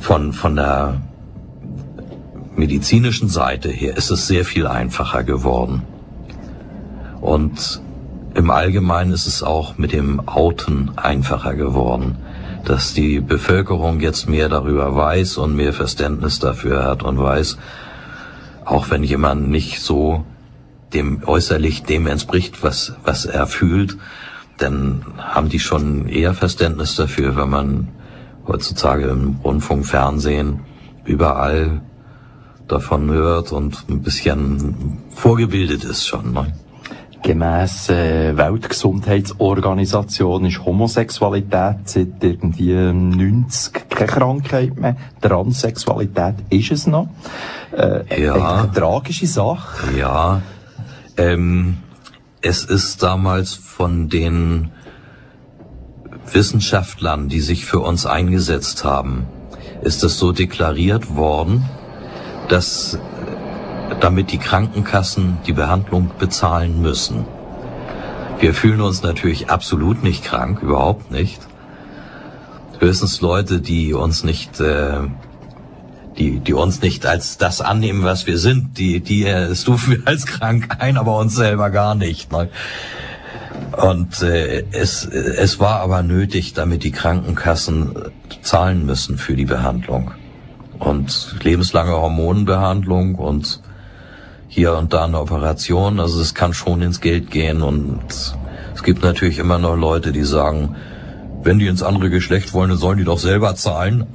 von, von der medizinischen Seite her ist es sehr viel einfacher geworden. Und im Allgemeinen ist es auch mit dem Outen einfacher geworden, dass die Bevölkerung jetzt mehr darüber weiß und mehr Verständnis dafür hat und weiß, auch wenn jemand nicht so dem äußerlich dem entspricht, was, was er fühlt, dann haben die schon eher Verständnis dafür, wenn man heutzutage im Rundfunk, Fernsehen überall davon hört und ein bisschen vorgebildet ist schon. Ne? Gemäss äh, Weltgesundheitsorganisation ist Homosexualität seit irgendwie 90 keine Krankheit mehr. Transsexualität ist es noch. Äh, Ja. Eine tragische Sache. Ja, ähm, es ist damals von den Wissenschaftlern, die sich für uns eingesetzt haben, ist es so deklariert worden, dass äh, damit die Krankenkassen die Behandlung bezahlen müssen. Wir fühlen uns natürlich absolut nicht krank, überhaupt nicht. Höchstens Leute, die uns nicht äh, die, die uns nicht als das annehmen, was wir sind, die, die äh, *laughs* stufen wir als krank ein, aber uns selber gar nicht. Ne? Und äh, es, es war aber nötig, damit die Krankenkassen zahlen müssen für die Behandlung. Und lebenslange Hormonbehandlung und hier und da eine Operation, also es kann schon ins Geld gehen und es gibt natürlich immer noch Leute, die sagen, wenn die ins andere Geschlecht wollen, dann sollen die doch selber zahlen.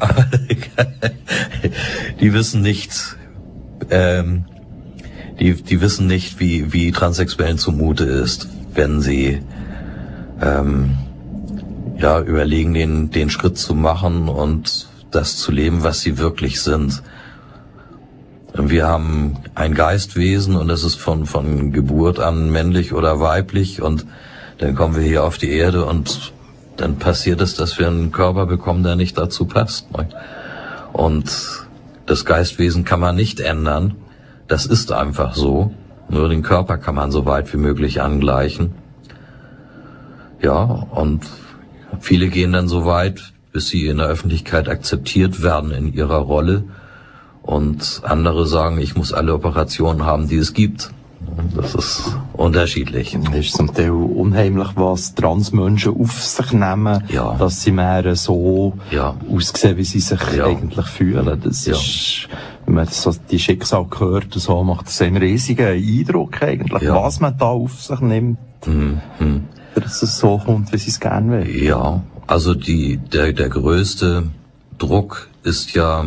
*laughs* die wissen nicht, ähm, die, die wissen nicht, wie, wie Transsexuellen zumute ist, wenn sie ähm, ja überlegen, den, den Schritt zu machen und das zu leben, was sie wirklich sind. Wir haben ein Geistwesen und das ist von, von Geburt an männlich oder weiblich und dann kommen wir hier auf die Erde und dann passiert es, dass wir einen Körper bekommen, der nicht dazu passt. ne? Und das Geistwesen kann man nicht ändern. Das ist einfach so. Nur den Körper kann man so weit wie möglich angleichen. Ja, und viele gehen dann so weit, bis sie in der Öffentlichkeit akzeptiert werden in ihrer Rolle. Und andere sagen, ich muss alle Operationen haben, die es gibt. Das ist unterschiedlich. Es ist zum Teil unheimlich, was Transmenschen auf sich nehmen, Ja. dass sie mehr so Ja. aussehen, wie sie sich Ja. eigentlich fühlen. Das Ja. ist, wenn man so die Schicksal hört, und so macht es einen riesigen Eindruck eigentlich, was man da auf sich nimmt, Mhm. mhm. dass es so kommt, wie sie es gerne will. Ja, also die, der, der größte Druck ist ja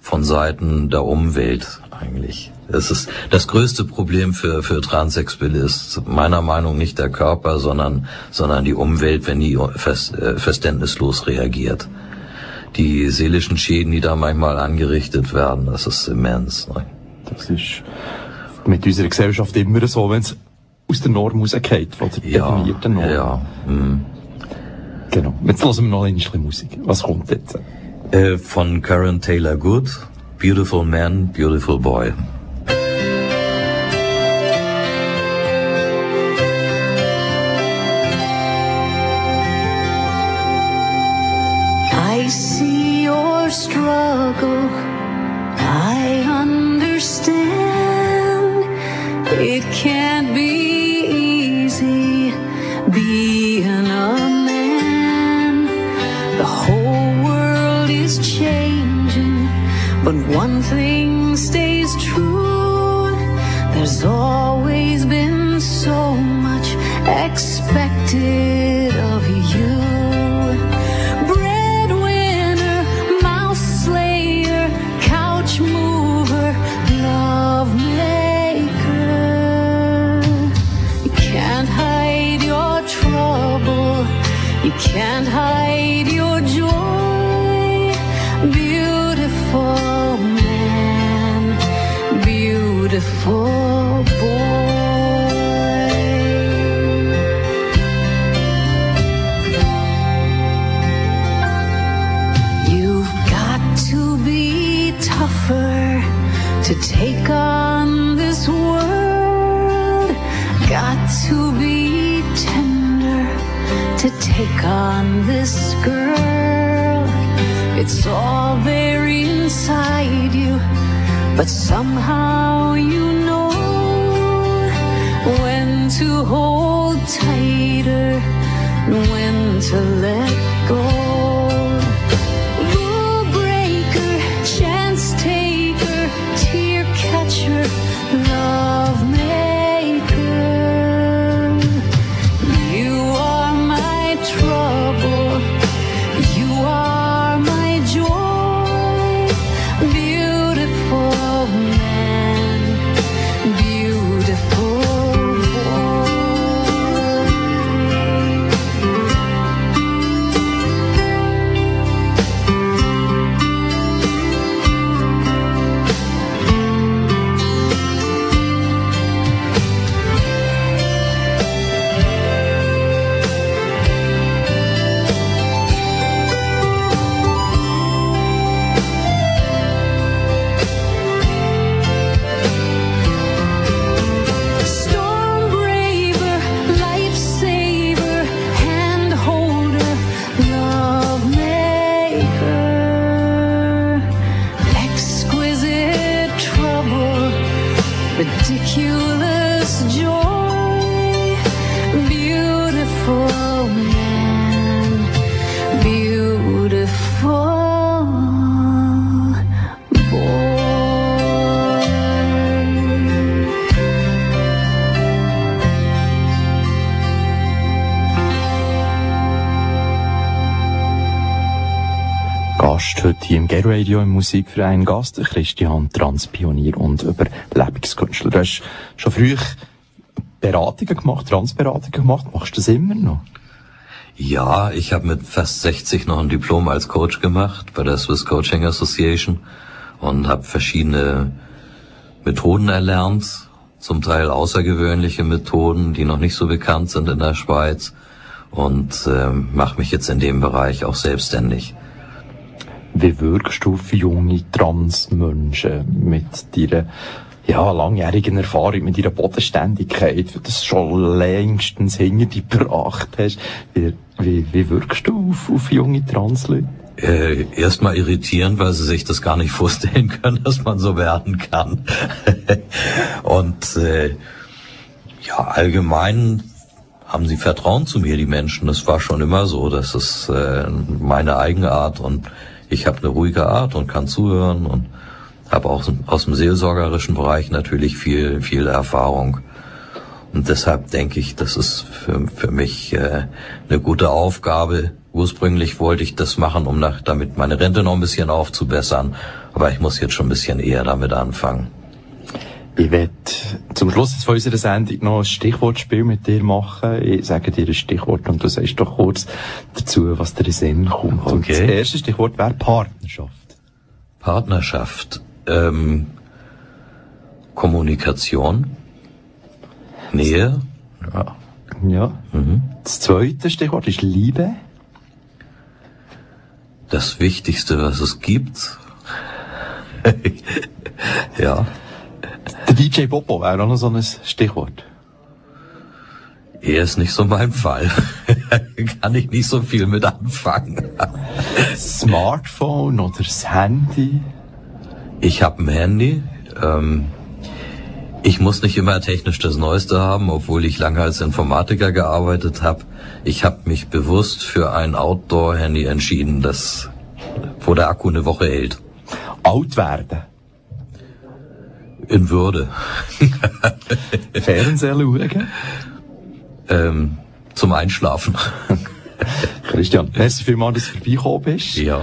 von Seiten der Umwelt eigentlich. Das ist das größte Problem für, für Transsexuelle ist meiner Meinung nach nicht der Körper, sondern, sondern die Umwelt, wenn die vers, äh, verständnislos reagiert. Die seelischen Schäden, die da manchmal angerichtet werden, das ist immens. Ne? Das ist mit unserer Gesellschaft immer so, wenn es aus der Norm rausgeht, von der Ja, definierten Norm. ja. mm. Genau. Jetzt hören wir noch ein bisschen Musik. Was kommt jetzt? Äh, von Karen Taylor Good, Beautiful Man, Beautiful Boy. It can't be easy being a man. The whole world is changing, but one thing stays true. There's always been so much can't hide your joy. Beautiful man, beautiful take on this girl. It's all there inside you, but somehow you know when to hold tighter and when to let ridiculous Gay Radio im Musikverein Gast, Christian Transpionier und Überlebungskünstler. Du hast schon früh Beratungen gemacht, Transberatungen gemacht. Machst du das immer noch? Ja, ich habe mit fast 60 noch ein Diplom als Coach gemacht bei der Swiss Coaching Association und habe verschiedene Methoden erlernt, zum Teil außergewöhnliche Methoden, die noch nicht so bekannt sind in der Schweiz und ähm, mache mich jetzt in dem Bereich auch selbstständig. Wie wirkst du auf junge Transmenschen mit deiner ja, langjährigen Erfahrung, mit deiner Bodenständigkeit, wie du das schon längstens hinter dich gebracht hast? Wie, wie, wie wirkst du auf, auf junge Transleute? Äh, Erstmal irritierend, weil sie sich das gar nicht vorstellen können, dass man so werden kann. *laughs* Und äh, ja, allgemein haben sie Vertrauen zu mir, die Menschen. Das war schon immer so. Das ist äh, meine eigene Art und ich habe eine ruhige Art und kann zuhören und habe auch aus dem seelsorgerischen Bereich natürlich viel, viel Erfahrung. Und deshalb denke ich, das ist für, für mich äh, eine gute Aufgabe. Ursprünglich wollte ich das machen, um nach, damit meine Rente noch ein bisschen aufzubessern. Aber ich muss jetzt schon ein bisschen eher damit anfangen. Ich werde zum Schluss jetzt von unserer Sendung noch ein Stichwortspiel mit dir machen. Ich sage dir ein Stichwort und du sagst doch kurz dazu, was dir in Sinn kommt. Und Okay. das erste Stichwort wäre Partnerschaft. Partnerschaft, ähm, Kommunikation, Nähe, ja, Ja. mhm. Das zweite Stichwort ist Liebe. das Wichtigste, was es gibt. *laughs* ja, Der DJ Bobo wäre auch noch so ein Stichwort. er ist nicht so mein Fall. *laughs* Kann ich nicht so viel mit anfangen. Smartphone oder das Handy. Ich habe ein Handy. Ähm, ich muss nicht immer technisch das Neueste haben, obwohl ich lange als Informatiker gearbeitet habe. Ich habe mich bewusst für ein Outdoor-Handy entschieden, das wo der Akku eine Woche hält. Alt werden. In Würde. *laughs* Fernsehen schauen. Ähm, zum Einschlafen. Christian, merci vielmals, dass du vorbeigekommen bist. ja.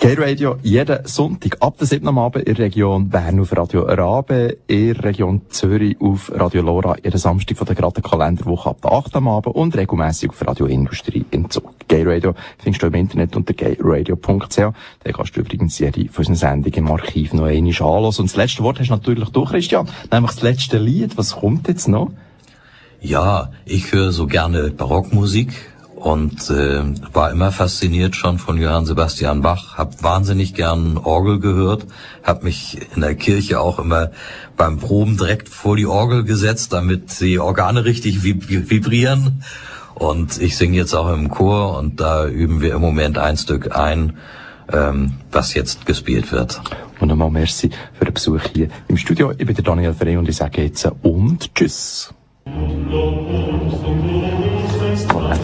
Gay Radio jeden Sonntag ab der 7. am Abend in der Region Bern auf Radio Rabe, in der Region Zürich auf Radio Lora, jeden Samstag von der geraden Kalenderwoche ab der 8. am Abend und regelmäßig auf Radio Industrie im Zug. Gay Radio findest du im Internet unter gayradio.ch. Da kannst du übrigens jede von unseren Sendungen im Archiv noch einmal anhören. Und das letzte Wort hast du natürlich du, Christian, nämlich das letzte Lied. Was kommt jetzt noch? Ja, ich höre so gerne Barockmusik und äh, war immer fasziniert schon von Johann Sebastian Bach, hab wahnsinnig gern Orgel gehört, hab mich in der Kirche auch immer beim Proben direkt vor die Orgel gesetzt, damit die Organe richtig vib vibrieren Und ich singe jetzt auch im Chor und da üben wir im Moment ein Stück ein, ähm, was jetzt gespielt wird. Und nochmal merci für den Besuch hier im Studio. Ich bin der Daniel Frey und ich sage jetzt und tschüss. Noch ein